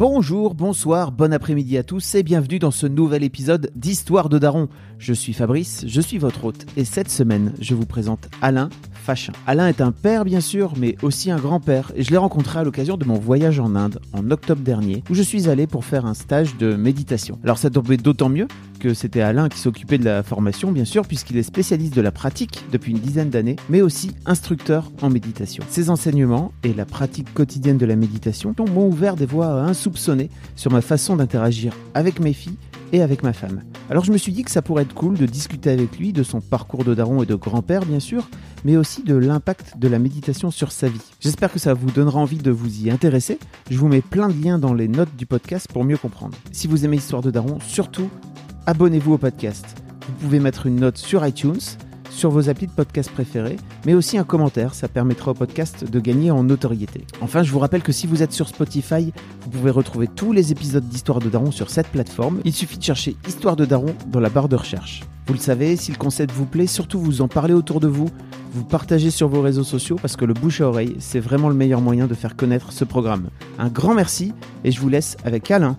Bonjour, bonsoir, bon après-midi à tous et bienvenue dans ce nouvel épisode d'Histoire de Daron. Je suis Fabrice, je suis votre hôte et cette semaine, je vous présente Alain Fachin. Alain est un père bien sûr, mais aussi un grand-père et je l'ai rencontré à l'occasion de mon voyage en Inde en octobre dernier où je suis allé pour faire un stage de méditation. Alors ça tombait d'autant mieux que c'était Alain qui s'occupait de la formation bien sûr puisqu'il est spécialiste de la pratique depuis une dizaine d'années, mais aussi instructeur en méditation. Ses enseignements et la pratique quotidienne de la méditation m'ont ouvert des voies insoupçonnées sur ma façon d'interagir avec mes filles et avec ma femme. Alors je me suis dit que ça pourrait être cool de discuter avec lui de son parcours de daron et de grand-père bien sûr, mais aussi de l'impact de la méditation sur sa vie. J'espère que ça vous donnera envie de vous y intéresser. Je vous mets plein de liens dans les notes du podcast pour mieux comprendre. Si vous aimez Histoire de Daron, surtout abonnez-vous au podcast. Vous pouvez mettre une note sur iTunes, sur vos applis de podcast préférés, mais aussi un commentaire, ça permettra au podcast de gagner en notoriété. Enfin, je vous rappelle que si vous êtes sur Spotify, vous pouvez retrouver tous les épisodes d'Histoire de Daron sur cette plateforme. Il suffit de chercher Histoire de Daron dans la barre de recherche. Vous le savez, si le concept vous plaît, surtout vous en parlez autour de vous, vous partagez sur vos réseaux sociaux parce que le bouche à oreille, c'est vraiment le meilleur moyen de faire connaître ce programme. Un grand merci et je vous laisse avec Alain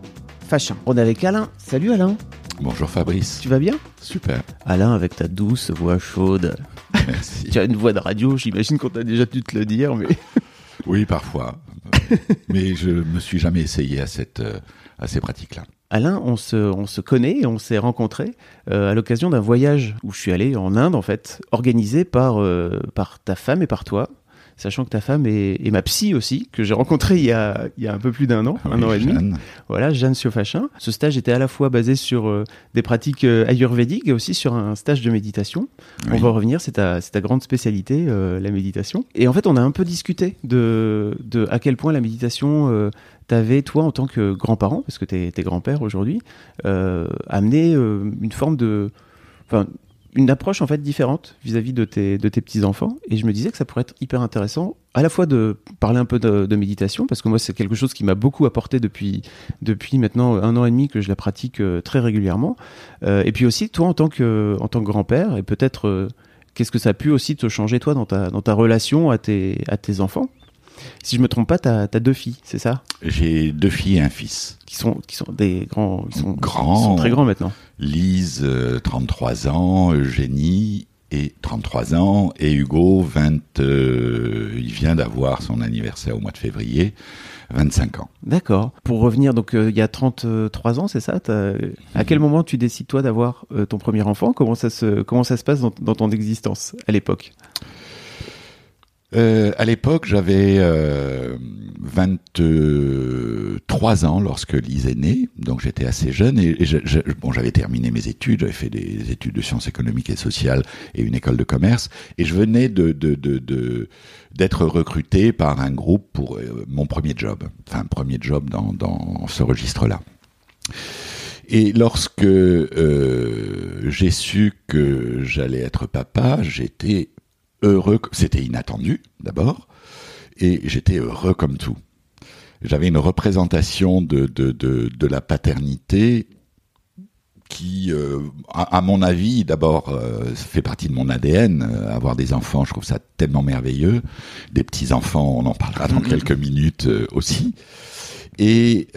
Fachin. On est avec Alain. Salut Alain. Bonjour Fabrice. Tu vas bien? Super. Alain, avec ta douce voix chaude. Merci. Tu as une voix de radio, j'imagine qu'on t'a déjà dû te le dire, mais. Oui, parfois. Mais je me suis jamais essayé à, cette, euh, à ces pratiques-là. Alain, on se, on se connaît et on s'est rencontrés euh, à l'occasion d'un voyage où je suis allé en Inde, en fait, organisé par, euh, par ta femme et par toi. Sachant que ta femme est, ma psy aussi, que j'ai rencontrée il y, a, il y a un peu plus d'un an, un Oui, an et demi. Jeanne. Voilà, Jeanne Siofachin. Ce stage était à la fois basé sur euh, des pratiques euh, ayurvédiques et aussi sur un stage de méditation. On va revenir, c'est ta, grande spécialité, euh, la méditation. Et en fait, on a un peu discuté de, de à quel point la méditation euh, t'avait, toi, en tant que grand-parent, parce que t'es es grand-père aujourd'hui, amené une forme de... Enfin, une approche en fait différente vis-à-vis de tes, de tes petits-enfants. Et je me disais que ça pourrait être hyper intéressant à la fois de parler un peu de, méditation, parce que moi c'est quelque chose qui m'a beaucoup apporté depuis, depuis maintenant un an et demi que je la pratique euh, très régulièrement. Euh, et puis aussi toi en tant que, en tant que grand-père, et peut-être euh, qu'est-ce que ça a pu aussi te changer toi dans ta, dans ta relation à tes, à tes enfants? Si je me trompe pas, t'as as deux filles, c'est ça? J'ai deux filles et un fils. qui sont, qui sont des grands, ils sont, Grands. ils sont très grands maintenant. Lise, euh, 33 ans, Eugénie, et 33 ans, et Hugo, 20, euh, il vient d'avoir son anniversaire au mois de février, 25 ans. D'accord. Pour revenir, donc euh, il y a 33 ans, c'est ça? À quel moment tu décides toi d'avoir euh, ton premier enfant? Comment ça se comment ça se passe dans, dans ton existence à l'époque? Euh, à l'époque, j'avais euh, 23 ans lorsque Lise est née, donc j'étais assez jeune et, je- je- bon, j'avais terminé mes études, j'avais fait des études de sciences économiques et sociales et une école de commerce, et je venais de de- de- de- d'être recruté par un groupe pour euh, mon premier job, enfin premier job dans, dans ce registre-là. Et lorsque euh, j'ai su que j'allais être papa, j'étais heureux. C'était inattendu, d'abord, et j'étais heureux comme tout. J'avais une représentation de, de, de, de la paternité qui, euh, à, à mon avis, d'abord, euh, fait partie de mon ADN. Euh, avoir des enfants, je trouve ça tellement merveilleux. Des petits-enfants, on en parlera dans quelques minutes aussi. Et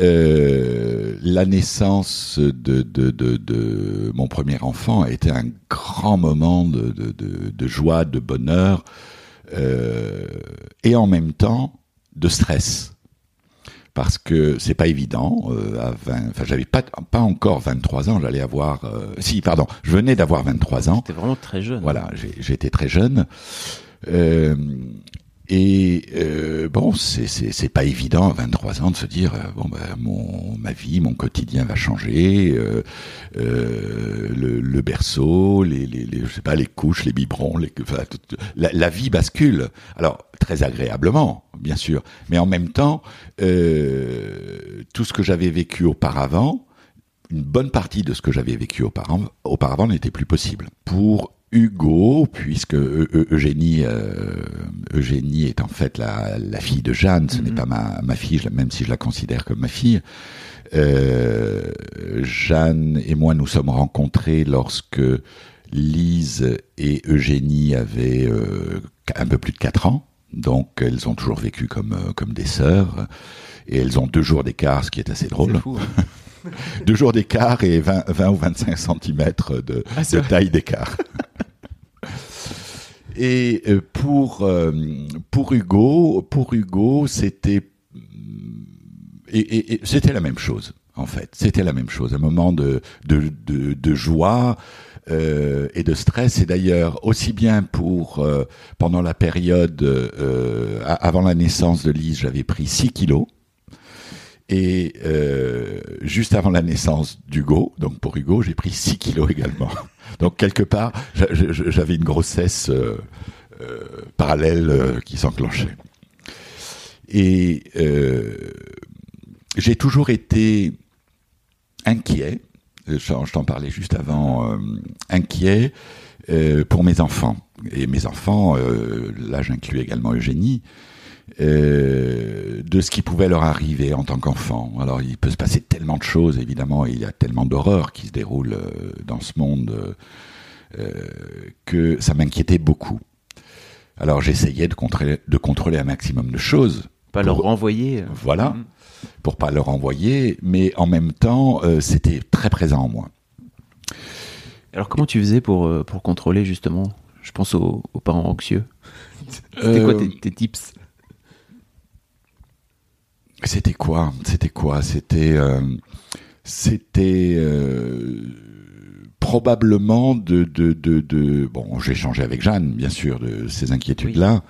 la naissance de, de, de, de mon premier enfant a été un grand moment de, de, de, de joie, de bonheur, euh, et en même temps de stress. Parce que c'est pas évident. Euh, à 20, enfin, j'avais pas pas encore 23 ans. J'allais avoir, euh, si, pardon, je venais d'avoir 23 ans. T'es vraiment très jeune. Voilà, j'étais très jeune. Et euh, bon, c'est pas évident à 23 ans de se dire euh, bon ben mon ma vie, mon quotidien va changer, euh, euh, le, le berceau, les, les, les je sais pas les couches, les biberons, les enfin, la vie bascule. Alors très agréablement, bien sûr. Mais en même temps, euh, tout ce que j'avais vécu auparavant, une bonne partie de ce que j'avais vécu auparavant, auparavant n'était plus possible. Pour Hugo, puisque Eugénie, euh, Eugénie est en fait la, fille de Jeanne, ce n'est mhm. pas ma, ma fille, même si je la considère comme ma fille. Euh, Jeanne et moi nous sommes rencontrés lorsque Lise et Eugénie avaient euh, un peu plus de 4 ans, donc elles ont toujours vécu comme, comme des sœurs, et elles ont deux jours d'écart, ce qui est assez drôle. Hein. deux jours d'écart et 20, 20, ou 25 cm de, ah, de taille d'écart. Et euh, pour euh, pour Hugo, pour Hugo, c'était c'était la même chose en fait. C'était la même chose, un moment de de de, joie. Euh, et de stress. Et d'ailleurs, aussi bien pour pendant la période avant la naissance de Lise, j'avais pris 6 kilos. Et juste avant la naissance d'Hugo, donc pour Hugo, j'ai pris 6 kilos également. Donc quelque part, j'avais une grossesse euh, euh, parallèle euh, qui s'enclenchait. Et j'ai toujours été inquiet, je, t'en parlais juste avant, inquiet pour mes enfants. Et mes enfants, là j'inclus également Eugénie, de ce qui pouvait leur arriver en tant qu'enfant. Alors il peut se passer tellement de choses, évidemment, et il y a tellement d'horreurs qui se déroulent dans ce monde euh, que ça m'inquiétait beaucoup. Alors j'essayais de contrôler, de contrôler un maximum de choses. Pas leur renvoyer. Euh. Voilà, mm. pour pas leur renvoyer, mais en même temps, euh, c'était très présent en moi. Alors comment tu faisais pour, pour contrôler justement? Je pense aux, parents anxieux. C'était quoi tes, tips? C'était quoi? C'était quoi? C'était c'était probablement de, de, de, de bon, j'ai échangé avec Jeanne, bien sûr, de ces inquiétudes-là.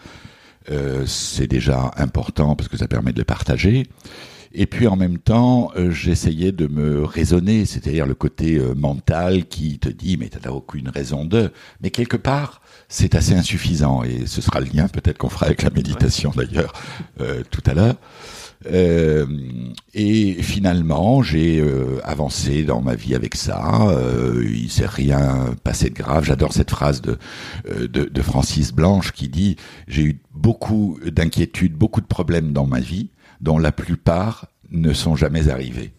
Euh, c'est déjà important parce que ça permet de les partager. Et puis en même temps, euh, j'essayais de me raisonner, c'est-à-dire le côté euh, mental qui te dit mais t'as aucune raison de. Mais quelque part, c'est assez insuffisant et ce sera le lien peut-être qu'on fera avec la méditation d'ailleurs tout à l'heure. Euh, et finalement, j'ai euh, avancé dans ma vie avec ça. Euh, il s'est rien passé de grave. J'adore cette phrase de, euh, de, de Francis Blanche qui dit j'ai eu beaucoup d'inquiétudes, beaucoup de problèmes dans ma vie, dont la plupart ne sont jamais arrivés.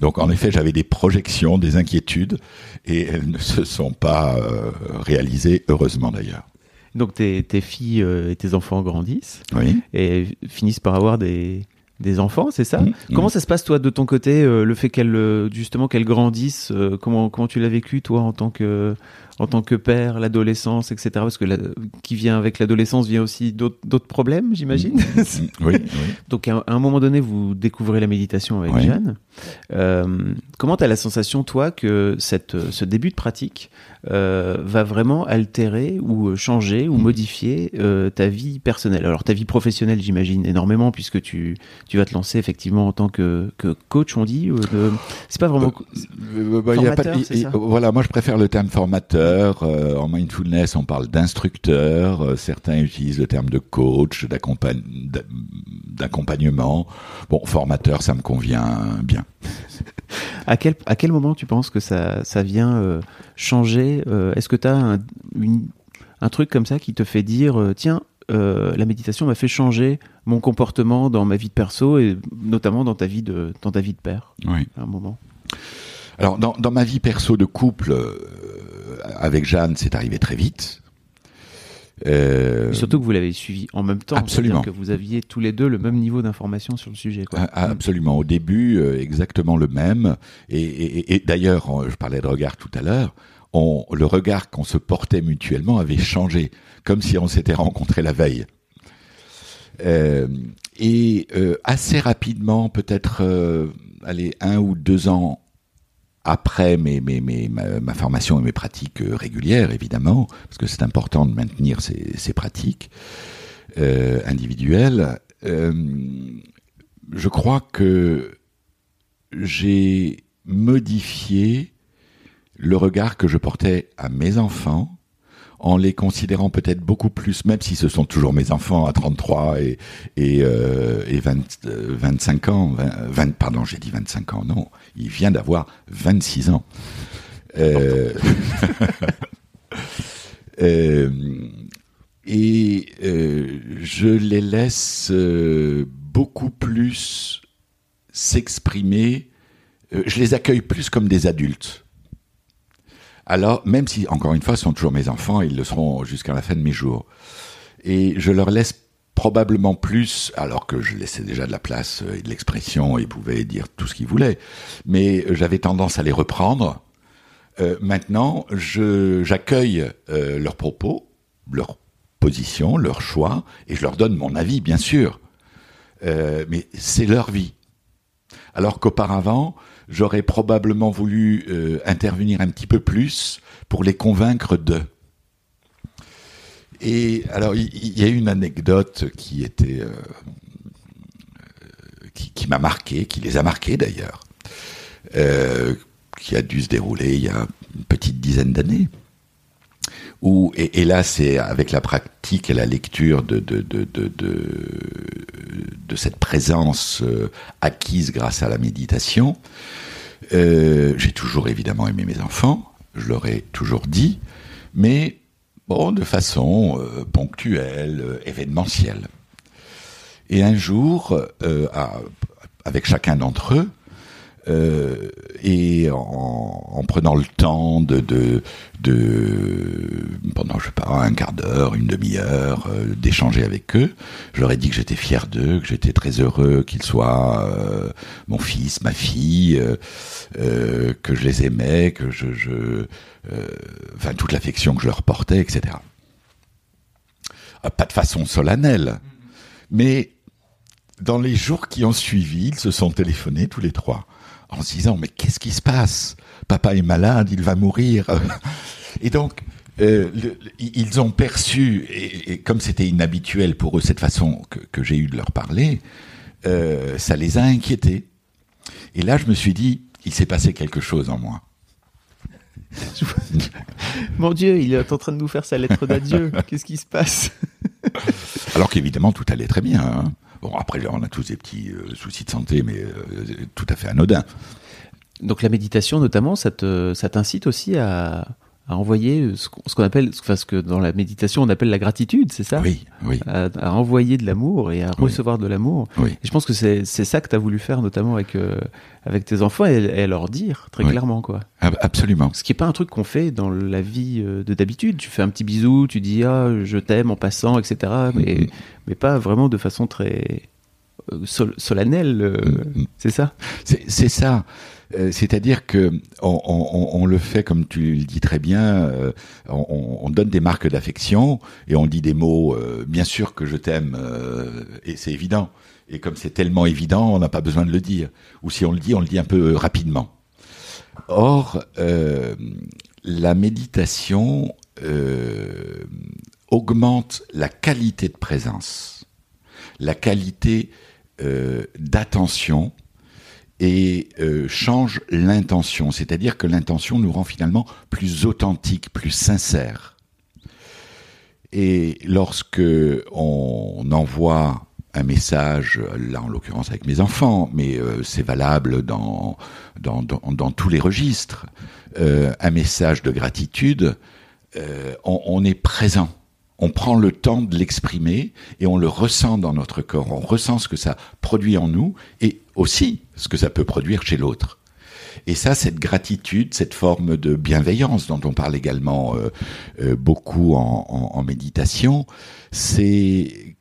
Donc en effet, j'avais des projections, des inquiétudes, et elles ne se sont pas réalisées, heureusement d'ailleurs. Donc tes, tes filles et tes enfants grandissent oui. et finissent par avoir des, des enfants, c'est ça mmh, mmh. Comment ça se passe toi de ton côté, euh, le fait qu'elles euh, justement qu'elles grandissent euh, Comment comment tu l'as vécu toi en tant que en tant que père, l'adolescence, etc. Parce que qui vient avec l'adolescence vient aussi d'autres problèmes, j'imagine. Mmh, oui, Donc à un, moment donné, vous découvrez la méditation avec Jeanne. comment tu as la sensation, toi, que cette, ce début de pratique euh, va vraiment altérer ou euh, changer ou mm. modifier euh, ta vie personnelle? Alors ta vie professionnelle, j'imagine énormément puisque tu tu vas te lancer effectivement en tant que, que coach, on dit. c'est pas vraiment bah, formateur, voilà, moi je préfère le terme formateur. En mindfulness, on parle d'instructeur. certains utilisent le terme de coach, d'accompagnement. Bon, formateur, ça me convient bien. à quel à quel moment tu penses que ça ça vient changer euh, est-ce que tu as un, un, truc comme ça qui te fait dire, euh, tiens, euh, la méditation m'a fait changer mon comportement dans ma vie de perso et notamment dans ta vie de, dans ta vie de père Oui. À un moment? Alors, dans, dans ma vie perso de couple, avec Jeanne, c'est arrivé très vite. surtout que vous l'avez suivi en même temps. Absolument. Que vous aviez tous les deux le même niveau d'information sur le sujet. Quoi. Ah, absolument. Au début, exactement le même. Et, et, et d'ailleurs, je parlais de regard tout à l'heure le regard qu'on se portait mutuellement avait changé, comme si on s'était rencontrés la veille. Euh, et euh, assez rapidement, peut-être euh, allez, un ou deux ans après mes, mes, mes, ma, formation et mes pratiques régulières, évidemment, parce que c'est important de maintenir ces, ces pratiques individuelles, je crois que j'ai modifié le regard que je portais à mes enfants en les considérant peut-être beaucoup plus, même si ce sont toujours mes enfants à 33 et, et, euh, et 20, 25 euh, ans, 20, pardon, j'ai dit 25 ans, non, il vient d'avoir 26 ans. Euh, et je les laisse beaucoup plus s'exprimer, je les accueille plus comme des adultes alors, même si, encore une fois, sont toujours mes enfants, ils le seront jusqu'à la fin de mes jours. Et je leur laisse probablement plus, alors que je laissais déjà de la place et de l'expression, ils pouvaient dire tout ce qu'ils voulaient, mais j'avais tendance à les reprendre. Euh, maintenant, j'accueille euh, leurs propos, leurs positions, leurs choix, et je leur donne mon avis, bien sûr. Euh, mais c'est leur vie. Alors qu'auparavant, j'aurais probablement voulu euh, intervenir un petit peu plus pour les convaincre d'eux. Et alors, il y, a une anecdote qui était, euh, qui, m'a marqué, qui les a marqués d'ailleurs, euh, qui a dû se dérouler il y a une petite dizaine d'années. Où, et, là, c'est avec la pratique et la lecture de, de, de, de, cette présence acquise grâce à la méditation, euh, j'ai toujours évidemment aimé mes enfants, je leur ai toujours dit, mais bon, de façon euh, ponctuelle, euh, événementielle. Et un jour, avec chacun d'entre eux, euh, et en, en, prenant le temps de, de, de, pendant je sais pas un quart d'heure, une demi-heure, euh, d'échanger avec eux, je leur ai dit que j'étais fier d'eux, que j'étais très heureux qu'ils soient euh, mon fils, ma fille, que je les aimais, que je, je enfin toute l'affection que je leur portais, etc. Pas de façon solennelle, mais dans les jours qui ont suivi, ils se sont téléphonés tous les trois en se disant mais qu'est-ce qui se passe? Papa est malade, il va mourir. Et donc euh, ils ont perçu, et, comme c'était inhabituel pour eux cette façon que, j'ai eu de leur parler, euh, ça les a inquiétés. Et là, je me suis dit, il s'est passé quelque chose en moi. Mon Dieu, il est en train de nous faire sa lettre d'adieu. Qu'est-ce qui se passe? Alors qu'évidemment, tout allait très bien. Hein. Bon, après, on a tous des petits euh, soucis de santé, mais euh, tout à fait anodins. Donc la méditation, notamment, ça t'incite aussi à, à envoyer ce qu'on appelle, enfin, ce que dans la méditation on appelle la gratitude, c'est ça? Oui, oui. À, envoyer de l'amour et à recevoir de l'amour. Oui. Et je pense que c'est ça que tu as voulu faire, notamment avec, euh, avec tes enfants, et, leur dire très clairement, quoi. Absolument. Ce qui n'est pas un truc qu'on fait dans la vie euh, de d'habitude. Tu fais un petit bisou, tu dis ah, je t'aime en passant, etc. Mais, mm-hmm. mais pas vraiment de façon très euh, solennelle. Mm-hmm. C'est ça? C'est ça. Euh, c'est-à-dire que on, le fait comme tu le dis très bien. Euh, on, donne des marques d'affection et on dit des mots. Euh, bien sûr que je t'aime et c'est évident. Et comme c'est tellement évident, on n'a pas besoin de le dire. Ou si on le dit, on le dit un peu rapidement. Or, la méditation augmente la qualité de présence, la qualité d'attention et euh, change l'intention. C'est-à-dire que l'intention nous rend finalement plus authentique, plus sincère. Et lorsque on envoie un message, là en l'occurrence avec mes enfants, mais euh, c'est valable dans, tous les registres, euh, un message de gratitude, on est présent on prend le temps de l'exprimer et on le ressent dans notre corps, on ressent ce que ça produit en nous et aussi ce que ça peut produire chez l'autre. Et ça, cette gratitude, cette forme de bienveillance dont on parle également euh, euh, beaucoup en, méditation, c'est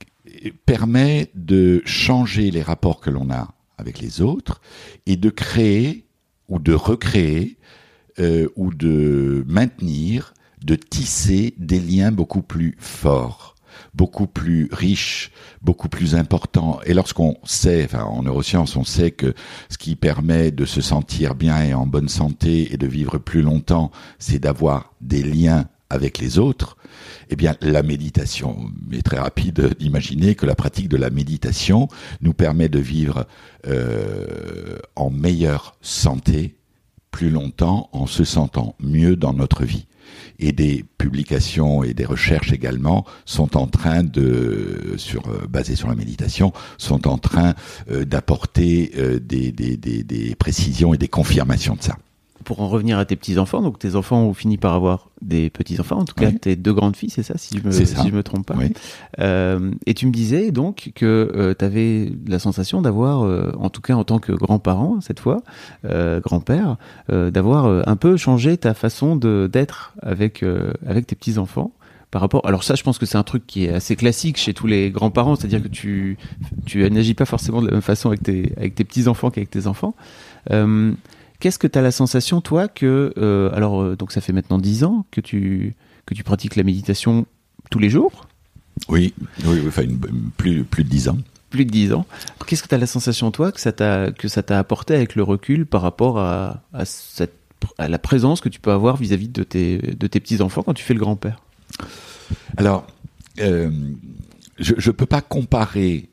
permet de changer les rapports que l'on a avec les autres et de créer ou de recréer euh, ou de maintenir de tisser des liens beaucoup plus forts, beaucoup plus riches, beaucoup plus importants. Et lorsqu'on sait, enfin en neurosciences, on sait que ce qui permet de se sentir bien et en bonne santé et de vivre plus longtemps, c'est d'avoir des liens avec les autres, eh bien, la méditation est très rapide d'imaginer que la pratique de la méditation nous permet de vivre euh, en meilleure santé plus longtemps en se sentant mieux dans notre vie. Et des publications et des recherches également sont en train de, euh, basées sur la méditation, sont en train euh, d'apporter euh, des précisions et des confirmations de ça pour en revenir à tes petits-enfants, donc tes enfants ont fini par avoir des petits-enfants, en tout cas tes deux grandes filles, c'est ça, si je me, si je me trompe pas. Euh, et tu me disais donc que euh, tu avais la sensation d'avoir, euh, en tout cas en tant que grand-parent cette fois, grand-père, d'avoir un peu changé ta façon d'être avec avec tes petits-enfants. Par rapport, alors ça, je pense que c'est un truc qui est assez classique chez tous les grands-parents, c'est-à-dire que tu tu n'agis pas forcément de la même façon avec tes avec tes petits-enfants qu'avec tes enfants. Euh, Qu'est-ce que tu as la sensation, toi, que. Euh, alors, euh, donc ça fait maintenant 10 ans que tu, que tu pratiques la méditation tous les jours? Oui, oui, enfin, plus, plus de 10 ans. Plus de 10 ans. Qu'est-ce que tu as la sensation, toi, que ça t'a apporté avec le recul par rapport à, à, cette, à la présence que tu peux avoir vis-à-vis de tes, de tes petits-enfants quand tu fais le grand-père? Alors, euh, je ne peux pas comparer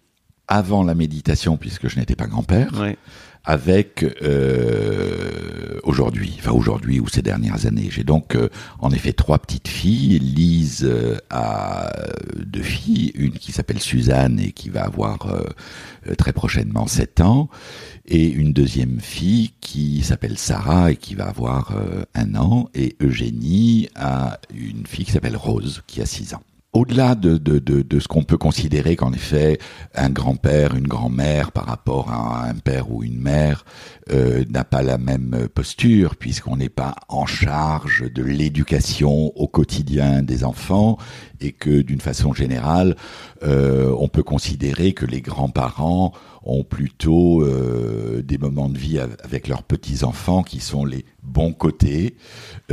avant la méditation, puisque je n'étais pas grand-père. Ouais avec euh, aujourd'hui, enfin aujourd'hui ou ces dernières années. J'ai donc euh, en effet trois petites filles. Lise euh, a deux filles, une qui s'appelle Suzanne et qui va avoir très prochainement 7 ans, et une deuxième fille qui s'appelle Sarah et qui va avoir un an, et Eugénie a une fille qui s'appelle Rose qui a 6 ans au-delà de, de, de, ce qu'on peut considérer qu'en effet un grand-père, une grand-mère par rapport à un père ou une mère euh, n'a pas la même posture puisqu'on n'est pas en charge de l'éducation au quotidien des enfants et que d'une façon générale euh, on peut considérer que les grands-parents ont plutôt euh, des moments de vie avec leurs petits-enfants qui sont les bons côtés,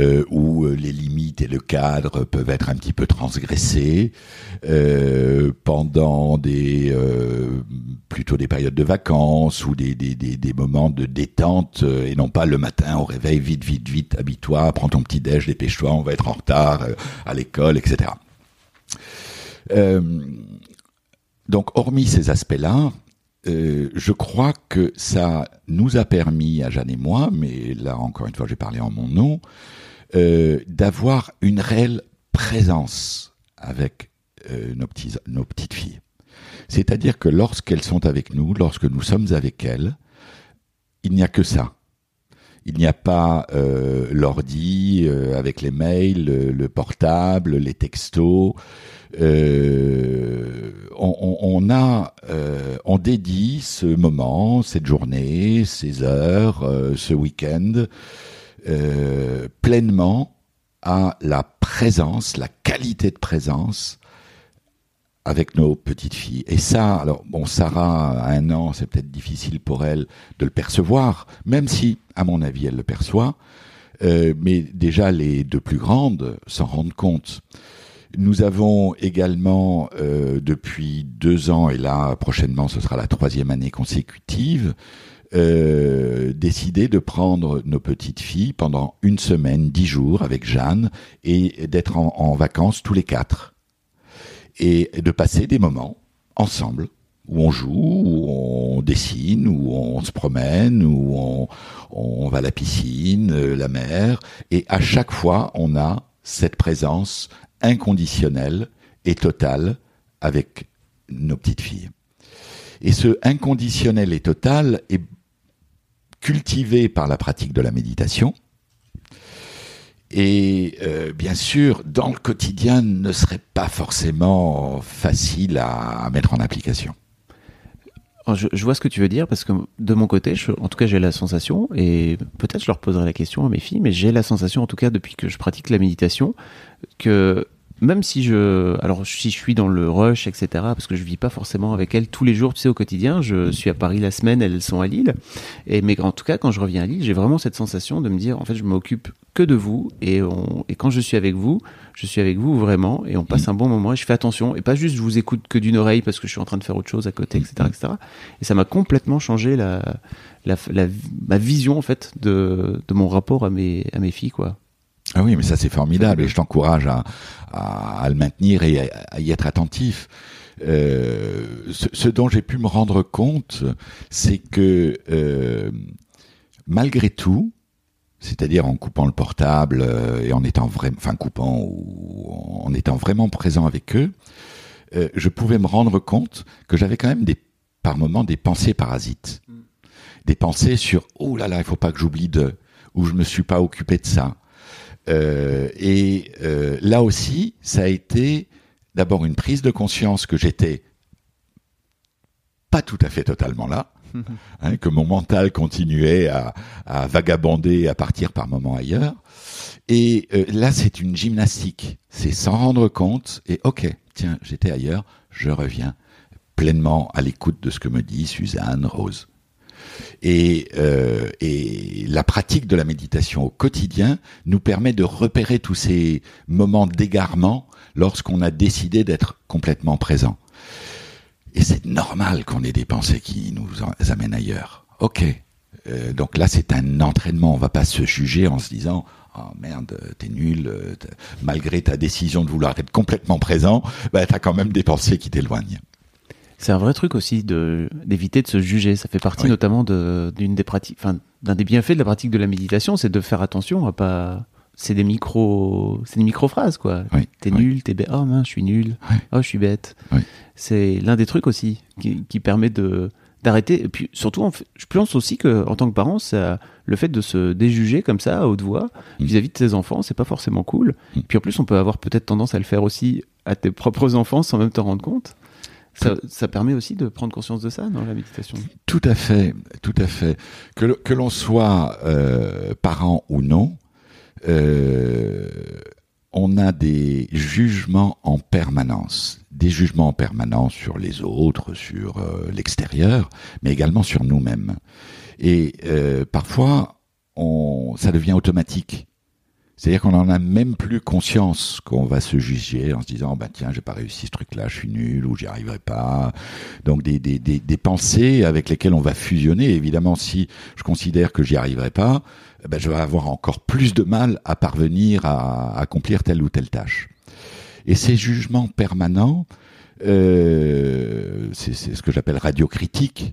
euh, où euh, les limites et le cadre peuvent être un petit peu transgressés euh, pendant des euh, plutôt des périodes de vacances ou des, des, des, des moments de détente et non pas le matin au réveil vite vite vite habille-toi prends ton petit déj dépêche-toi on va être en retard à l'école etc donc hormis ces aspects-là euh, je crois que ça nous a permis, à Jeanne et moi, mais là encore une fois j'ai parlé en mon nom, euh, d'avoir une réelle présence avec euh, nos, nos petites filles. C'est-à-dire que lorsqu'elles sont avec nous, lorsque nous sommes avec elles, il n'y a que ça. Il n'y a pas euh, l'ordi euh, avec les mails, le, le, portable, les textos. Euh, on, on, a, on dédie ce moment, cette journée, ces heures, ce week-end pleinement à la présence, la qualité de présence avec nos petites filles. Et ça, alors bon, Sarah à un an, c'est peut-être difficile pour elle de le percevoir, même si, à mon avis, elle le perçoit. Euh, mais déjà, les deux plus grandes s'en rendent compte. Nous avons également, euh, depuis deux ans, et là prochainement ce sera la troisième année consécutive, euh, décidé de prendre nos petites filles pendant une semaine, dix jours avec Jeanne, et d'être en, en vacances tous les quatre et de passer des moments ensemble où on joue, où on dessine, où on se promène, où on, on va à la piscine, euh, la mer, et à chaque fois on a cette présence inconditionnelle et totale avec nos petites filles. Et ce inconditionnel et total est cultivé par la pratique de la méditation, et euh, bien sûr, dans le quotidien, ne serait pas forcément facile à, mettre en application. Je, je, vois ce que tu veux dire parce que de mon côté, en tout cas, j'ai la sensation, et peut-être je leur poserai la question à mes filles, mais j'ai la sensation, en tout cas, depuis que je pratique la méditation, que même si je, alors si je suis dans le rush, etc., parce que je vis pas forcément avec elles tous les jours, tu sais, au quotidien. Je suis à Paris la semaine, elles sont à Lille. Et mais en tout cas, quand je reviens à Lille, j'ai vraiment cette sensation de me dire, en fait, je m'occupe que de vous, et on, et quand je suis avec vous, je suis avec vous vraiment, et on passe un bon moment. Et je fais attention, et pas juste je vous écoute que d'une oreille parce que je suis en train de faire autre chose à côté, etc., etc. Et ça m'a complètement changé la, la, la, ma vision en fait de, de mon rapport à mes, à mes filles, quoi. Ah oui, mais ça c'est formidable et je t'encourage à, à, à, le maintenir et à, à y être attentif. Euh, ce, ce, dont j'ai pu me rendre compte, c'est que euh, malgré tout, c'est-à-dire en coupant le portable euh, et en étant vraiment, enfin coupant ou en étant vraiment présent avec eux, euh, je pouvais me rendre compte que j'avais quand même des, par moments, des pensées parasites, des pensées sur oh là là, il faut pas que j'oublie de, ou je me suis pas occupé de ça. Euh, et là aussi, ça a été d'abord une prise de conscience que j'étais pas tout à fait totalement là, hein, que mon mental continuait à, à, vagabonder, à partir par moments ailleurs. Et euh, là, c'est une gymnastique. C'est s'en rendre compte et ok, tiens, j'étais ailleurs, je reviens pleinement à l'écoute de ce que me dit Suzanne Rose. Et, euh, et, la pratique de la méditation au quotidien nous permet de repérer tous ces moments d'égarement lorsqu'on a décidé d'être complètement présent. Et c'est normal qu'on ait des pensées qui nous amènent ailleurs. Ok. Euh, donc là, c'est un entraînement. On va pas se juger en se disant oh merde, t'es nul, euh, malgré ta décision de vouloir être complètement présent, bah, t'as quand même des pensées qui t'éloignent. C'est un vrai truc aussi de d'éviter de se juger. Ça fait partie notamment d'une des pratiques, enfin d'un des bienfaits de la pratique de la méditation, c'est de faire attention à pas. C'est des micro, c'est des micro phrases quoi. T'es nul, t'es bête. Oh mince, je suis nul. Oh, je suis bête c'est l'un des trucs aussi qui, permet de d'arrêter. Et puis surtout, je pense aussi que en tant que parent, ça, le fait de se déjuger comme ça à haute voix mm. vis-à-vis de ses enfants, c'est pas forcément cool. Mm. Puis en plus, on peut avoir peut-être tendance à le faire aussi à tes propres enfants sans même te rendre compte. Ça, permet aussi de prendre conscience de ça dans la méditation. Tout à fait, tout à fait. Que, l'on soit euh, parent ou non, euh, on a des jugements en permanence, des jugements en permanence sur les autres, sur euh, l'extérieur, mais également sur nous-mêmes. Et parfois, ça devient automatique. C'est-à-dire qu'on n'en a même plus conscience qu'on va se juger en se disant bah tiens j'ai pas réussi ce truc-là, je suis nul ou j'y arriverai pas. Donc des, des, des, des, pensées avec lesquelles on va fusionner. Évidemment si je considère que j'y arriverai pas, eh ben, je vais avoir encore plus de mal à parvenir à, accomplir telle ou telle tâche. Et ces jugements permanents, euh, c'est ce que j'appelle radiocritique,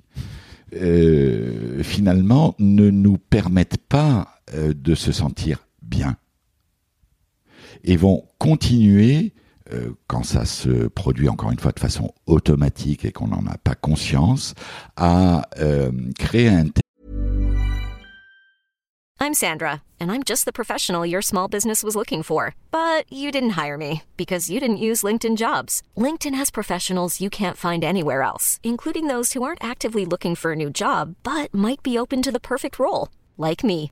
euh, finalement ne nous permettent pas euh, de se sentir bien et vont continuer, euh, quand ça se produit encore une fois de façon automatique et qu'on n'en a pas conscience, à euh, créer un I'm Sandra, and I'm just the professional your small business was looking for. But you didn't hire me because you didn't use LinkedIn jobs. LinkedIn has professionals you can't find anywhere else, including those who aren't actively looking for a new job but might be open to the perfect role, like me.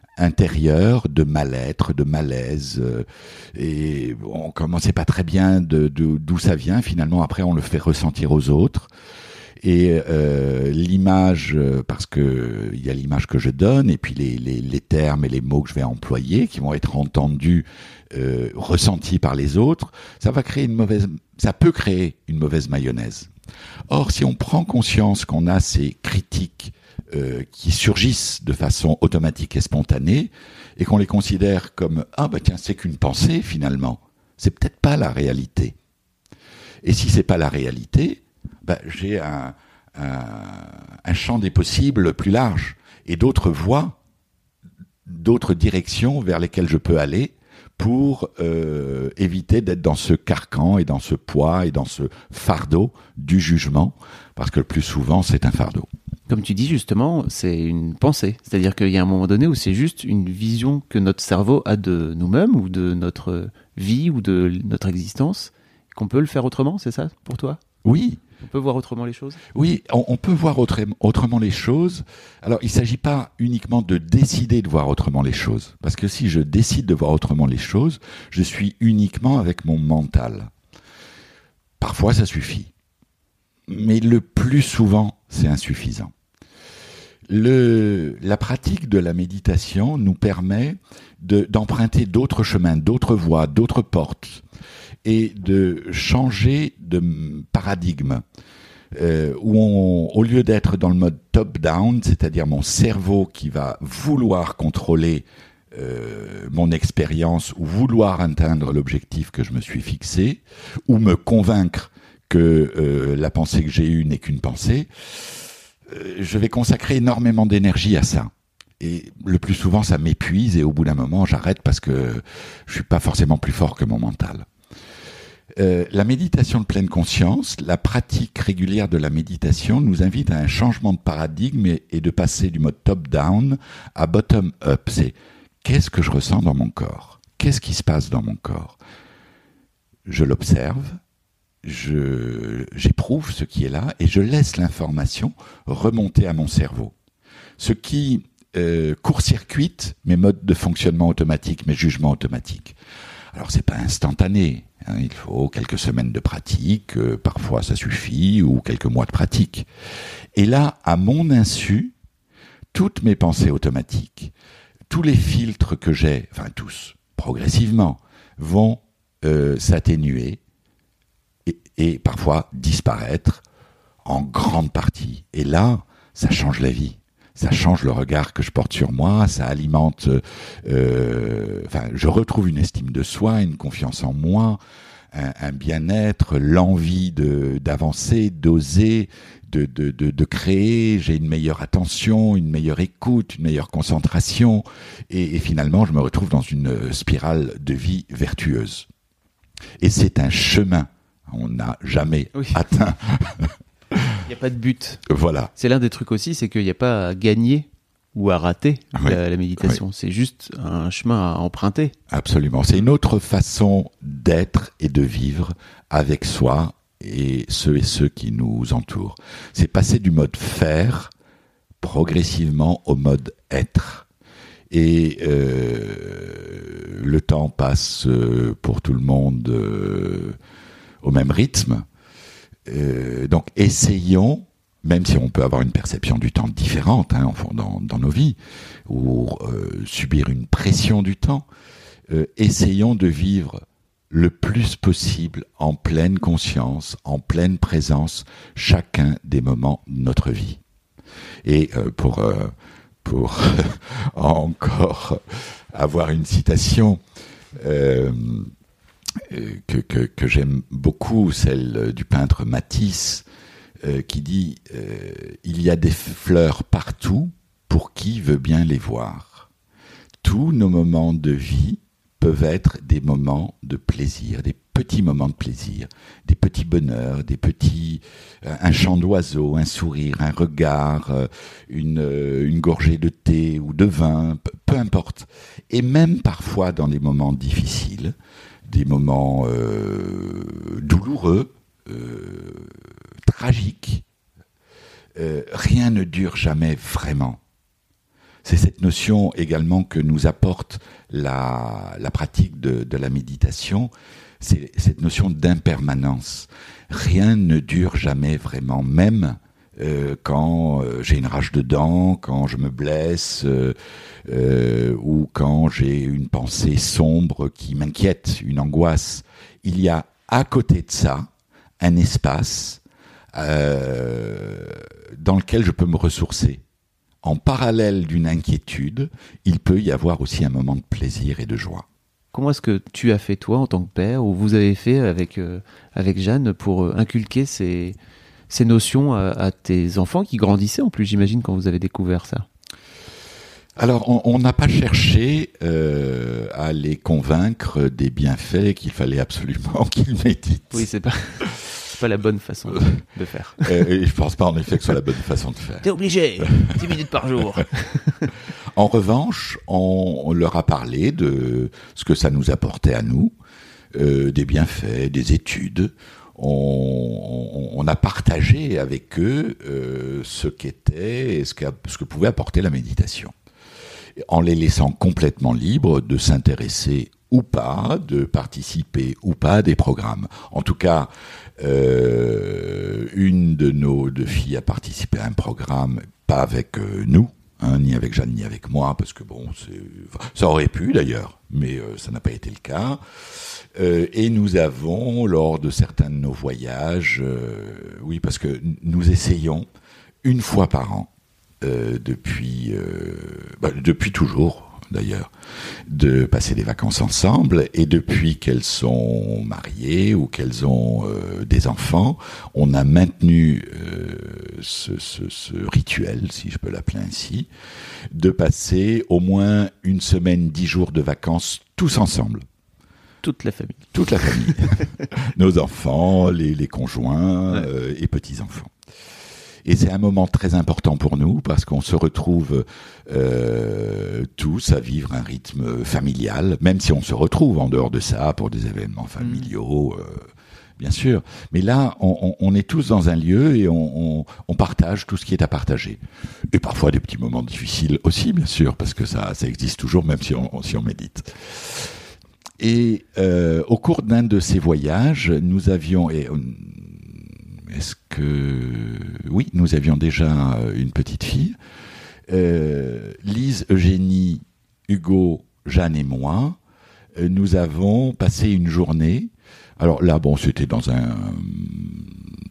intérieur de mal-être, de malaise, euh, et on commençait pas très bien de d'où ça vient. Finalement, après, on le fait ressentir aux autres. Et euh, l'image, euh, parce que il y a l'image que je donne, et puis les, les, les, termes et les mots que je vais employer, qui vont être entendus, euh, ressentis par les autres, ça va créer une mauvaise, ça peut créer une mauvaise mayonnaise. Or, si on prend conscience qu'on a ces critiques euh, qui surgissent de façon automatique et spontanée et qu'on les considère comme ah bah tiens c'est qu'une pensée finalement. C'est peut-être pas la réalité. Et si c'est pas la réalité bah, j'ai un, champ des possibles plus large et d'autres voies d'autres directions vers lesquelles je peux aller pour euh, éviter d'être dans ce carcan et dans ce poids et dans ce fardeau du jugement parce que le plus souvent c'est un fardeau comme tu dis justement, c'est une pensée. C'est-à-dire qu'il y a un moment donné où c'est juste une vision que notre cerveau a de nous-mêmes ou de notre vie ou de notre existence, qu'on peut le faire autrement, c'est ça pour toi? Oui, On peut voir autrement les choses? Oui, on, on peut voir autre- autrement les choses. Alors, il ne s'agit pas uniquement de décider de voir autrement les choses. Parce que si je décide de voir autrement les choses, je suis uniquement avec mon mental. Parfois, ça suffit. Mais le plus souvent, c'est insuffisant. La pratique de la méditation nous permet de- d'emprunter d'autres chemins, d'autres voies, d'autres portes et de changer de paradigme. Euh, où au lieu d'être dans le mode top-down, c'est-à-dire mon cerveau qui va vouloir contrôler euh, mon expérience ou vouloir atteindre l'objectif que je me suis fixé, ou me convaincre que euh, la pensée que j'ai eue n'est qu'une pensée, je vais consacrer énormément d'énergie à ça. Et le plus souvent, ça m'épuise et au bout d'un moment, j'arrête parce que je suis pas forcément plus fort que mon mental. Euh, la méditation de pleine conscience, la pratique régulière de la méditation nous invite à un changement de paradigme et, et de passer du mode top-down à bottom-up. C'est qu'est-ce que je ressens dans mon corps? Qu'est-ce qui se passe dans mon corps? Je l'observe, j'éprouve ce qui est là et je laisse l'information remonter à mon cerveau. Ce qui euh, court-circuite mes modes de fonctionnement automatique, mes jugements automatiques. Alors c'est pas instantané, hein, il faut quelques semaines de pratique, euh, parfois ça suffit, ou quelques mois de pratique. Et là, à mon insu, toutes mes pensées automatiques, tous les filtres que j'ai, enfin tous, progressivement, vont euh, s'atténuer et, parfois disparaître en grande partie. Et là, ça change la vie. Ça change le regard que je porte sur moi, ça alimente, euh, enfin, je retrouve une estime de soi, une confiance en moi, un, bien-être, l'envie de d'avancer, d'oser, de, de, de, de créer. J'ai une meilleure attention, une meilleure écoute, une meilleure concentration, et finalement, je me retrouve dans une spirale de vie vertueuse. Et c'est un chemin. On n'a jamais Oui. atteint. Il n'y a pas de but. Voilà. C'est l'un des trucs aussi, c'est qu'il n'y a pas à gagner ou à rater Oui. la, la méditation. C'est juste un chemin à emprunter. Absolument. C'est une autre façon d'être et de vivre avec soi et ceux et ceux qui nous entourent. C'est passer du mode faire progressivement au mode être. Et euh, le temps passe euh, pour tout le monde euh, même rythme. Euh, donc essayons, même si on peut avoir une perception du temps différente hein, dans, nos vies, ou euh, subir une pression du temps, euh, essayons de vivre le plus possible en pleine conscience, en pleine présence, chacun des moments de notre vie. Et pour, pour encore avoir une citation que, que, que j'aime beaucoup, celle du peintre Matisse, euh, qui dit euh, Il y a des fleurs partout pour qui veut bien les voir. Tous nos moments de vie peuvent être des moments de plaisir, des petits moments de plaisir, des petits bonheurs, des petits euh, un chant d'oiseau, un sourire, un regard, euh, une, euh, une gorgée de thé ou de vin, peu importe. Et même parfois dans les moments difficiles, des moments euh, douloureux, euh, tragiques, euh, rien ne dure jamais vraiment. C'est cette notion également que nous apporte la, pratique de la méditation, c'est cette notion d'impermanence. Rien ne dure jamais vraiment, même euh, quand euh, j'ai une rage de dents, quand je me blesse, euh, ou quand j'ai une pensée sombre qui m'inquiète, une angoisse. Il y a à côté de ça un espace dans lequel je peux me ressourcer. En parallèle d'une inquiétude, il peut y avoir aussi un moment de plaisir et de joie. Comment est-ce que tu as fait toi en tant que père, ou vous avez fait avec, avec Jeanne pour inculquer ces, ces notions à, à tes enfants qui grandissaient en plus, j'imagine, quand vous avez découvert ça Alors, on- n'a pas cherché euh, à les convaincre des bienfaits qu'il fallait absolument qu'ils méditent. Oui, c'est pas, pas la bonne façon de, faire. Euh, et je pense pas en effet que ce soit la bonne façon de faire. T'es obligé 10 minutes par jour En revanche, on, on leur a parlé de ce que ça nous apportait à nous, euh, des bienfaits, des études. On, a partagé avec eux euh, ce qu'était ce que pouvait apporter la méditation, en les laissant complètement libres de s'intéresser ou pas, de participer ou pas à des programmes. En tout cas, euh, une de nos deux filles a participé à un programme, pas avec euh, nous, hein, ni avec Jeanne, ni avec moi, parce que bon, ça aurait pu d'ailleurs, mais ça n'a pas été le cas. Euh, et nous avons, lors de certains de nos voyages, euh, oui, parce que nous essayons une fois par an, euh, depuis, bah, depuis toujours d'ailleurs, de passer des vacances ensemble. Et depuis qu'elles sont mariées ou qu'elles ont des enfants, on a maintenu ce, ce, ce, rituel, si je peux l'appeler ainsi, de passer au moins une semaine, dix jours de vacances tous ensemble. Toute la famille. Toute la famille. Nos enfants, les, les conjoints euh, et petits-enfants. Et c'est un moment très important pour nous parce qu'on se retrouve euh, tous à vivre un rythme familial, même si on se retrouve en dehors de ça pour des événements familiaux, euh, bien sûr. Mais là, on, on, est tous dans un lieu et on, on, partage tout ce qui est à partager. Et parfois des petits moments difficiles aussi, bien sûr, parce que ça, ça existe toujours, même si on, si on médite. Et euh, au cours d'un de ces voyages, nous avions, et, est-ce que oui, nous avions déjà une petite fille, euh, Lise, Eugénie, Hugo, Jeanne et moi, euh, nous avons passé une journée. Alors là, bon, c'était dans un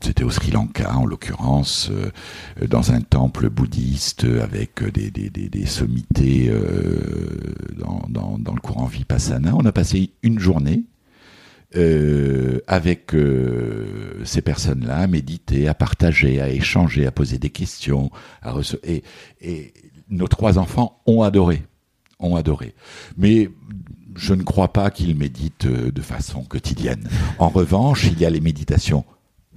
c'était au Sri Lanka en l'occurrence, euh, dans un temple bouddhiste avec des, des, sommités dans, dans, dans, le courant Vipassana. On a passé une journée euh, avec euh, ces personnes-là à méditer, à partager, à échanger, à poser des questions, à et, et nos trois enfants ont adoré, ont adoré. Mais je ne crois pas qu'ils méditent de façon quotidienne. En revanche, il y a les méditations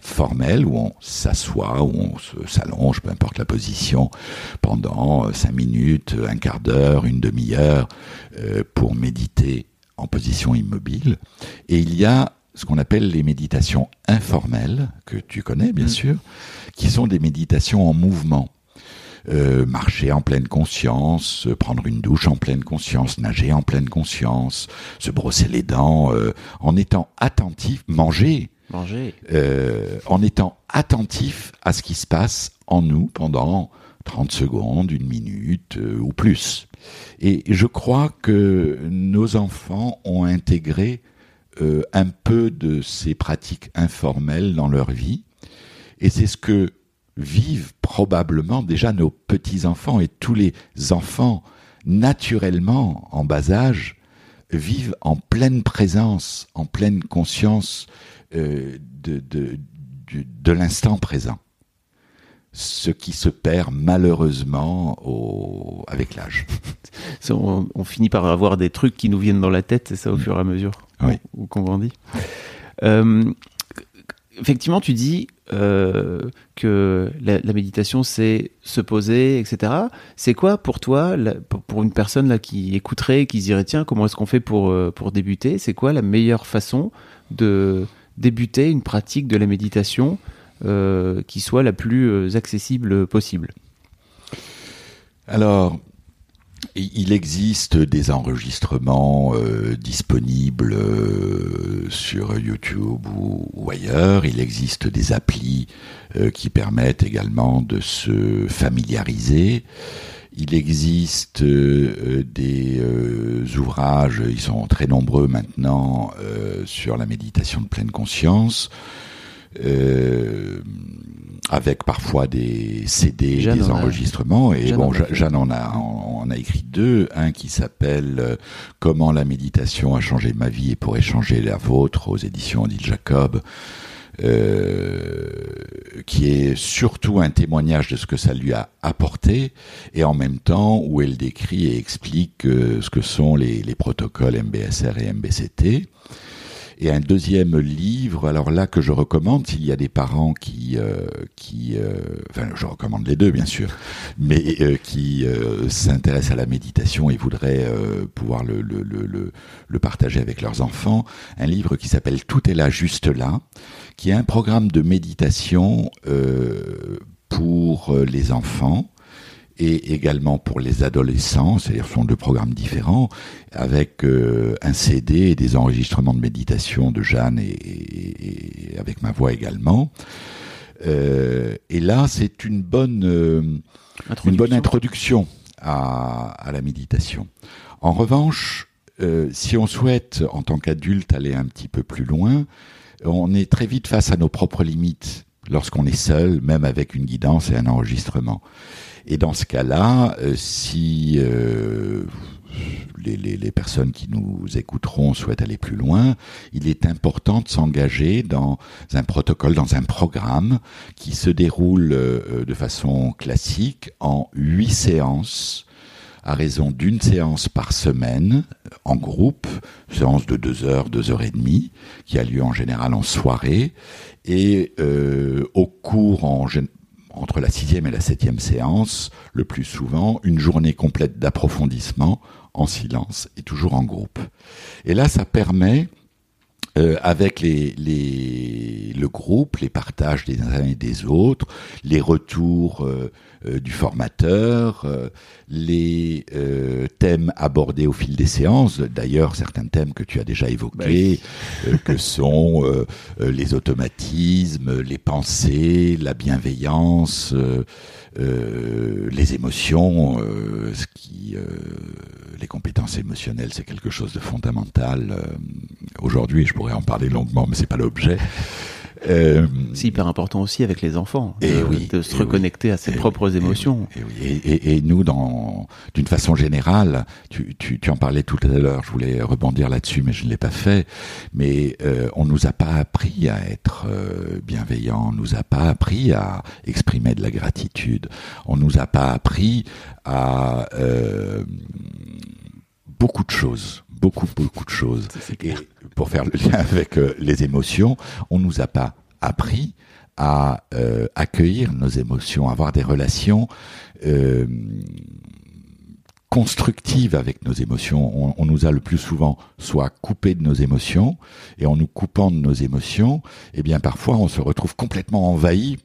formelle où on s'assoit, où on s'allonge, peu importe la position, pendant euh, cinq minutes, un quart d'heure, une demi-heure, euh, pour méditer en position immobile. Et il y a ce qu'on appelle les méditations informelles, que tu connais bien mm. sûr, qui sont des méditations en mouvement. Euh, marcher en pleine conscience, prendre une douche en pleine conscience, nager en pleine conscience, se brosser les dents en étant attentif, manger euh, en étant attentif à ce qui se passe en nous pendant 30 secondes, une minute euh, ou plus. Et je crois que nos enfants ont intégré euh, un peu de ces pratiques informelles dans leur vie. Et c'est ce que vivent probablement déjà nos petits-enfants et tous les enfants naturellement en bas âge vivent en pleine présence, en pleine conscience euh, de, l'instant présent. Ce qui se perd malheureusement au, avec l'âge. on, on, finit par avoir des trucs qui nous viennent dans la tête, c'est ça au mm. fur et à mesure oui. ou qu'on grandit. Euh, effectivement, tu dis euh, que la, la méditation, c'est se poser, etc. C'est quoi pour toi, la, pour, une personne là qui écouterait, qui se dirait tiens, comment est-ce qu'on fait pour, euh, pour débuter? C'est quoi la meilleure façon de débuter une pratique de la méditation qui soit la plus euh, accessible possible Alors, il existe des enregistrements euh, disponibles euh, sur YouTube ou, ailleurs. Il existe des applis euh, qui permettent également de se familiariser. Il existe euh, des euh, ouvrages, ils sont très nombreux maintenant, euh, sur la méditation de pleine conscience, avec parfois des CD, Jeanne des enregistrements. Et Jeanne bon, en Jeanne en a, a écrit deux, un qui s'appelle Comment la méditation a changé ma vie et pourrait changer la vôtre aux éditions Odile Jacob. Euh, qui est surtout un témoignage de ce que ça lui a apporté, et en même temps où elle décrit et explique euh, ce que sont les, les, protocoles MBSR et MBCT. Et un deuxième livre, alors là que je recommande, s'il y a des parents qui, euh, qui, euh, enfin, je recommande les deux bien sûr, mais euh, qui s'intéressent à la méditation et voudraient pouvoir le, le, le, le, partager avec leurs enfants, un livre qui s'appelle Tout est là, juste là, qui est un programme de méditation pour les enfants et également pour les adolescents, c'est-à-dire ce sont deux programmes différents, avec euh, un CD et des enregistrements de méditation de Jeanne et, avec ma voix également. Euh, et là, c'est une bonne, euh, une bonne introduction à, à, la méditation. En revanche, si on souhaite, en tant qu'adulte, aller un petit peu plus loin, on est très vite face à nos propres limites lorsqu'on est seul, même avec une guidance et un enregistrement. Et dans ce cas-là, euh, si euh, les, personnes qui nous écouteront souhaitent aller plus loin, il est important de s'engager dans un protocole, dans un programme qui se déroule euh, de façon classique en huit séances à raison d'une séance par semaine en groupe, séance de deux heures, deux heures et demie, qui a lieu en général en soirée, et euh, au cours en, entre la sixième et la septième séance, le plus souvent, une journée complète d'approfondissement en silence et toujours en groupe. Et là, ça permet euh, avec les, les, le groupe, les partages des uns et des autres, les retours euh, du formateur, les thèmes abordés au fil des séances, d'ailleurs certains thèmes que tu as déjà évoqués, bah que sont les automatismes, les pensées, la bienveillance, les émotions, ce qui les compétences émotionnelles, c'est quelque chose de fondamental. Euh, aujourd'hui, je pourrais en parler longuement, mais c'est pas l'objet. Euh, c'est hyper important aussi avec les enfants de, et oui, de se reconnecter à ses propres émotions. Et, et, nous, dans d'une façon générale, tu, tu, tu, en parlais tout à l'heure. Je voulais rebondir là-dessus, mais je ne l'ai pas fait. Mais euh, on nous a pas appris à être euh, bienveillant. On nous a pas appris à exprimer de la gratitude. On nous a pas appris à euh, beaucoup de choses, beaucoup, beaucoup de choses. Et pour faire le lien avec euh, les émotions, on nous a pas appris à euh, accueillir nos émotions, avoir des relations euh, constructives avec nos émotions. On, nous a le plus souvent soit coupé de nos émotions, et en nous coupant de nos émotions, eh bien parfois on se retrouve complètement envahi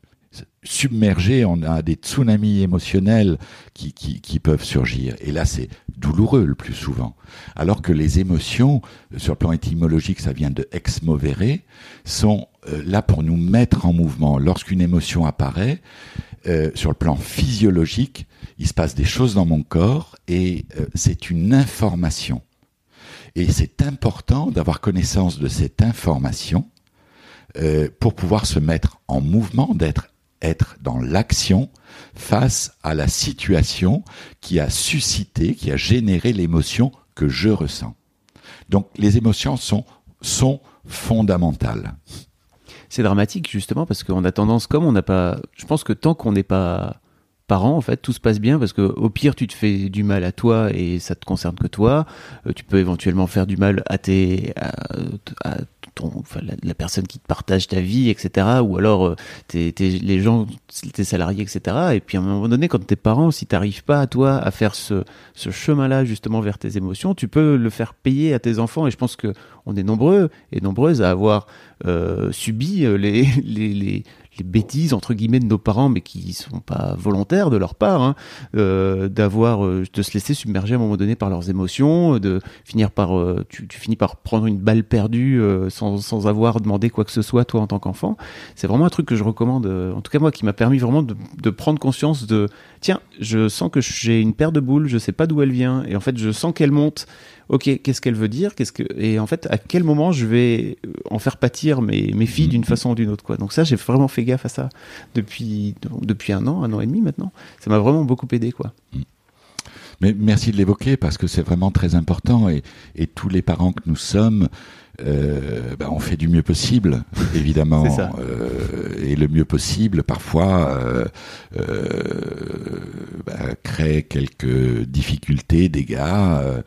submergé, on a des tsunamis émotionnels qui, qui, peuvent surgir. Et là, c'est douloureux le plus souvent. Alors que les émotions, sur le plan étymologique, ça vient de ex movere, sont euh, là pour nous mettre en mouvement. Lorsqu'une émotion apparaît, euh, sur le plan physiologique, il se passe des choses dans mon corps et euh, c'est une information. Et c'est important d'avoir connaissance de cette information pour pouvoir se mettre en mouvement, d'être être dans l'action face à la situation qui a suscité, qui a généré l'émotion que je ressens. Donc les émotions sont, sont fondamentales. C'est dramatique justement parce qu'on a tendance, comme on n'a pas, je pense que tant qu'on n'est pas parent, en fait, tout se passe bien parce que au pire, tu te fais du mal à toi et ça te concerne que toi. Euh, tu peux éventuellement faire du mal à tes, à, la, personne qui te partage ta vie, etc. Ou alors euh, t'es, les gens, tes salariés, etc. Et puis à un moment donné, quand t'es parent, si t'arrives pas à toi à faire ce, ce chemin-là justement vers tes émotions, tu peux le faire payer à tes enfants. Et je pense que on est nombreux et nombreuses à avoir euh, subi les, les, les bêtises entre guillemets de nos parents, mais qui sont pas volontaires de leur part, hein, euh, d'avoir euh, de se laisser submerger à un moment donné par leurs émotions, de finir par euh, tu, tu, finis par prendre une balle perdue euh, sans, sans avoir demandé quoi que ce soit toi en tant qu'enfant. C'est vraiment un truc que je recommande, en tout cas moi, qui m'a permis vraiment de, de, prendre conscience de tiens, je sens que j'ai une paire de boules, je sais pas d'où elle vient, et en fait je sens qu'elle monte ok, qu'est-ce qu'elle veut dire, qu'est-ce que, et en fait, à quel moment je vais en faire pâtir mes, mes filles d'une façon ou d'une autre, quoi? Donc ça, j'ai vraiment fait gaffe à ça depuis, depuis un an, un an et demi maintenant. Ça m'a vraiment beaucoup aidé, quoi. Mm. Mais merci de l'évoquer parce que c'est vraiment très important et, et, tous les parents que nous sommes, euh, ben on fait du mieux possible, évidemment. Euh, et le mieux possible, parfois, euh, ben, crée quelques difficultés, dégâts.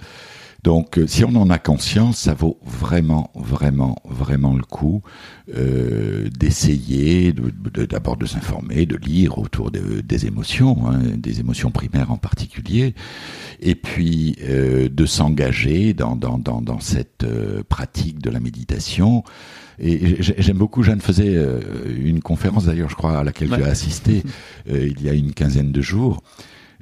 Donc, euh, si on en a conscience, ça vaut vraiment, vraiment, vraiment le coup euh, d'essayer, d'abord de, s'informer, de lire autour des émotions, hein, des émotions primaires en particulier, et puis euh, de s'engager dans, dans, dans, dans, cette euh, pratique de la méditation. Et j'aime beaucoup, Jeanne faisait euh, une conférence d'ailleurs, je crois, à laquelle tu as assisté il y a une quinzaine de jours.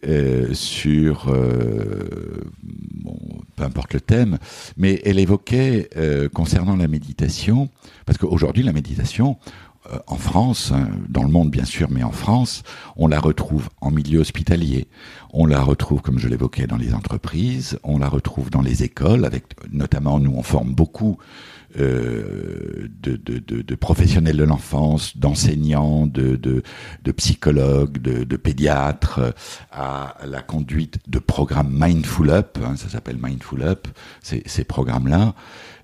Euh, sur euh, bon, peu importe le thème, mais elle évoquait euh, concernant la méditation, parce qu'aujourd'hui la méditation, en France, hein, dans le monde bien sûr, mais en France, on la retrouve en milieu hospitalier, on la retrouve, comme je l'évoquais, dans les entreprises, on la retrouve dans les écoles, avec notamment nous on forme beaucoup euh, de, de, de, de, professionnels de l'enfance, d'enseignants, de, psychologues, de, pédiatres, à la conduite de programmes Mindful Up, hein, ça s'appelle Mindful Up, ces, ces programmes-là.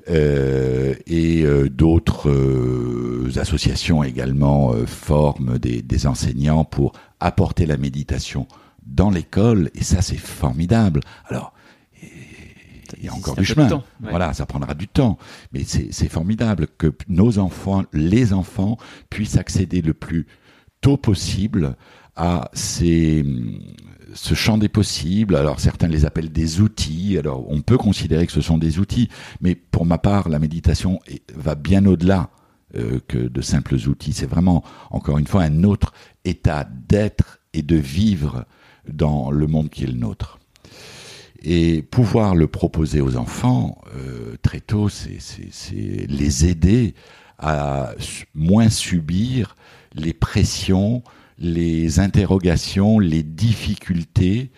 Euh, et euh, d'autres euh, associations également euh, forment des, des, enseignants pour apporter la méditation dans l'école, et ça c'est formidable. Alors, il y a encore du chemin. Voilà, ça prendra du temps. Mais c'est formidable que nos enfants, les enfants, puissent accéder le plus tôt possible à ces, ce champ des possibles. Alors certains les appellent des outils. Alors on peut considérer que ce sont des outils, mais pour ma part, la méditation va bien au-delà euh, que de simples outils. C'est vraiment, encore une fois, un autre état d'être et de vivre dans le monde qui est le nôtre. Et pouvoir le proposer aux enfants euh, très tôt, c'est les aider à moins subir les pressions, les interrogations, les difficultés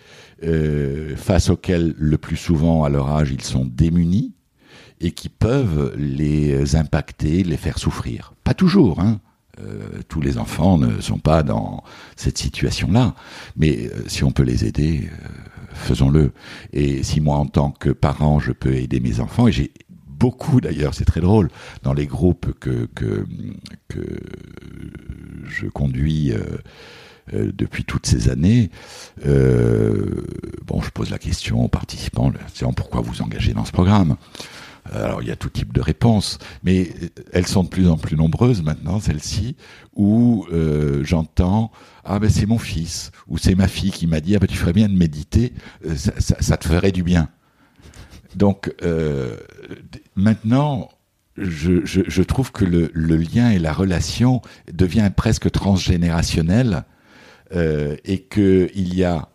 euh, face auxquelles le plus souvent à leur âge ils sont démunis et qui peuvent les impacter, les faire souffrir. Pas toujours, hein. Euh, tous les enfants ne sont pas dans cette situation-là, mais euh, si on peut les aider, euh, faisons-le. Et si moi, en tant que parent, je peux aider mes enfants, et j'ai beaucoup d'ailleurs, c'est très drôle, dans les groupes que, que, que je conduis depuis toutes ces années, bon, je pose la question aux participants, pourquoi vous engagez dans ce programme? Alors il y a tout type de réponses, mais elles sont de plus en plus nombreuses maintenant, celles-ci, où euh, j'entends ah ben c'est mon fils ou c'est ma fille qui m'a dit ah ben tu ferais bien de méditer, euh, ça, te ferait du bien. Donc euh, maintenant, je, trouve que le, lien et la relation devient presque transgénérationnel et qu'il y a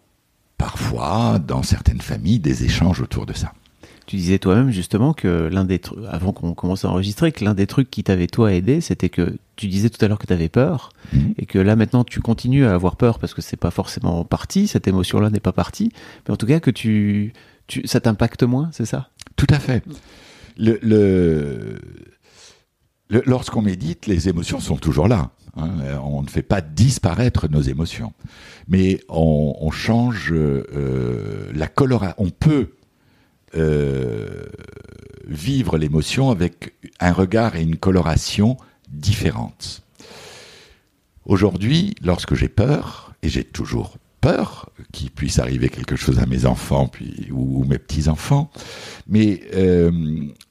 parfois dans certaines familles des échanges autour de ça. Tu disais toi-même justement que l'un des trucs, avant qu'on commence à enregistrer, que l'un des trucs qui t'avait toi aidé, c'était que tu disais tout à l'heure que tu avais peur mhm. et que là maintenant tu continues à avoir peur parce que c'est pas forcément parti, cette émotion-là n'est pas partie, mais en tout cas que tu, tu ça t'impacte moins, c'est ça? Tout à fait. Le, le, lorsqu'on médite, les émotions sont toujours là. Hein. on ne fait pas disparaître nos émotions, mais on, on change euh, la coloration. On peut euh, vivre l'émotion avec un regard et une coloration différentes. Aujourd'hui, lorsque j'ai peur, et j'ai toujours peur qu'il puisse arriver quelque chose à mes enfants puis, ou, mes petits-enfants, mais euh,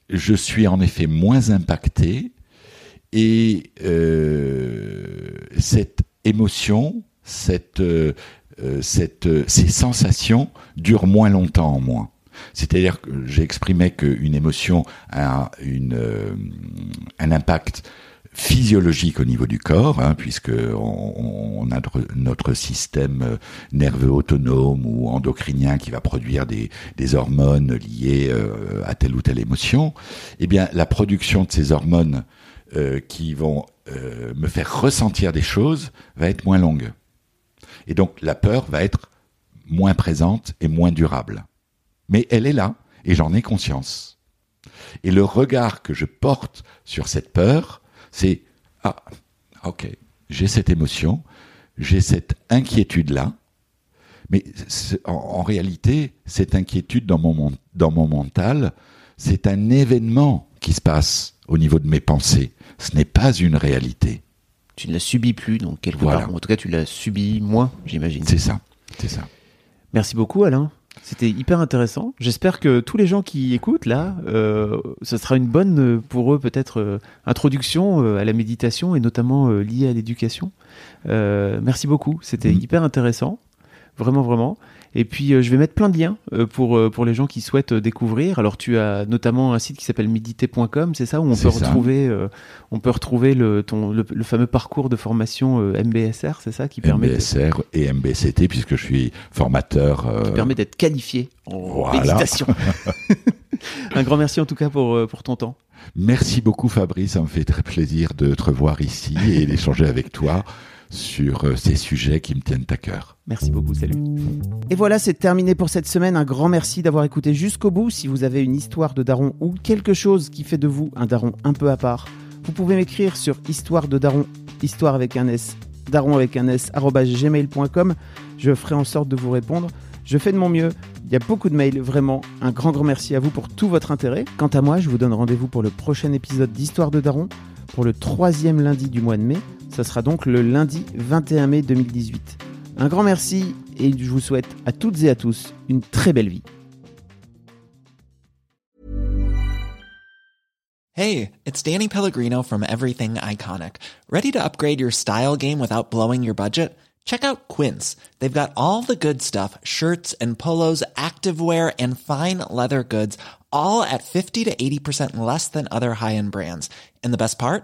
je suis en effet moins impacté et euh, cette émotion, cette, cette, ces sensations durent moins longtemps en moi. C'est-à-dire que j'exprimais qu'une émotion a une, euh, un impact physiologique au niveau du corps, hein, puisque on, a notre système nerveux autonome ou endocrinien qui va produire des, hormones liées euh, à telle ou telle émotion. Eh bien, la production de ces hormones euh, qui vont me faire ressentir des choses va être moins longue. Et donc, la peur va être moins présente et moins durable mais elle est là, et j'en ai conscience. Et le regard que je porte sur cette peur, c'est ah, ok, j'ai cette émotion, j'ai cette inquiétude-là, mais en, réalité, cette inquiétude dans mon, dans mon mental, c'est un événement qui se passe au niveau de mes pensées. Ce n'est pas une réalité. Tu ne la subis plus, donc quelque part. En tout cas, tu la subis moins, j'imagine. C'est ça, c'est ça. Merci beaucoup, Alain. C'était hyper intéressant. J'espère que tous les gens qui écoutent là, euh, ce sera une bonne euh, pour eux peut-être euh, introduction à la méditation et notamment liée à l'éducation. Merci beaucoup. C'était Mhm. hyper intéressant. Vraiment, vraiment. Et puis, euh, je vais mettre plein de liens euh, pour, euh, pour les gens qui souhaitent découvrir. Alors, tu as notamment un site qui s'appelle méditer.com, c'est ça, où on peut ça. retrouver, on peut retrouver le, ton, le, le fameux parcours de formation MBSR, c'est ça, qui permet de- MBSR et MBCT, puisque je suis formateur. qui permet d'être qualifié en Voilà. méditation. un grand merci en tout cas pour, pour ton temps. Merci beaucoup Fabrice, ça me fait très plaisir de te revoir ici et d'échanger avec toi sur euh, ces sujets qui me tiennent à cœur. Merci beaucoup, salut. Et voilà, c'est terminé pour cette semaine. Un grand merci d'avoir écouté jusqu'au bout. Si vous avez une histoire de daron ou quelque chose qui fait de vous un daron un peu à part, vous pouvez m'écrire sur histoire de daron, histoire avec un S, daron avec un S, gmail.com. Je ferai en sorte de vous répondre. Je fais de mon mieux. Il y a beaucoup de mails, vraiment. Un grand, grand merci à vous pour tout votre intérêt. Quant à moi, je vous donne rendez-vous pour le prochain épisode d'Histoire de Daron, pour le troisième lundi du mois de mai. Ça sera donc le lundi 21 mai 2018. Un grand merci et je vous souhaite à toutes et à tous une très belle vie. Hey, it's Danny Pellegrino from Everything Iconic. Ready to upgrade your style game without blowing your budget? Check out Quince. They've got all the good stuff shirts and polos, activewear, and fine leather goods, all at 50 to 80% less than other high end brands. And the best part?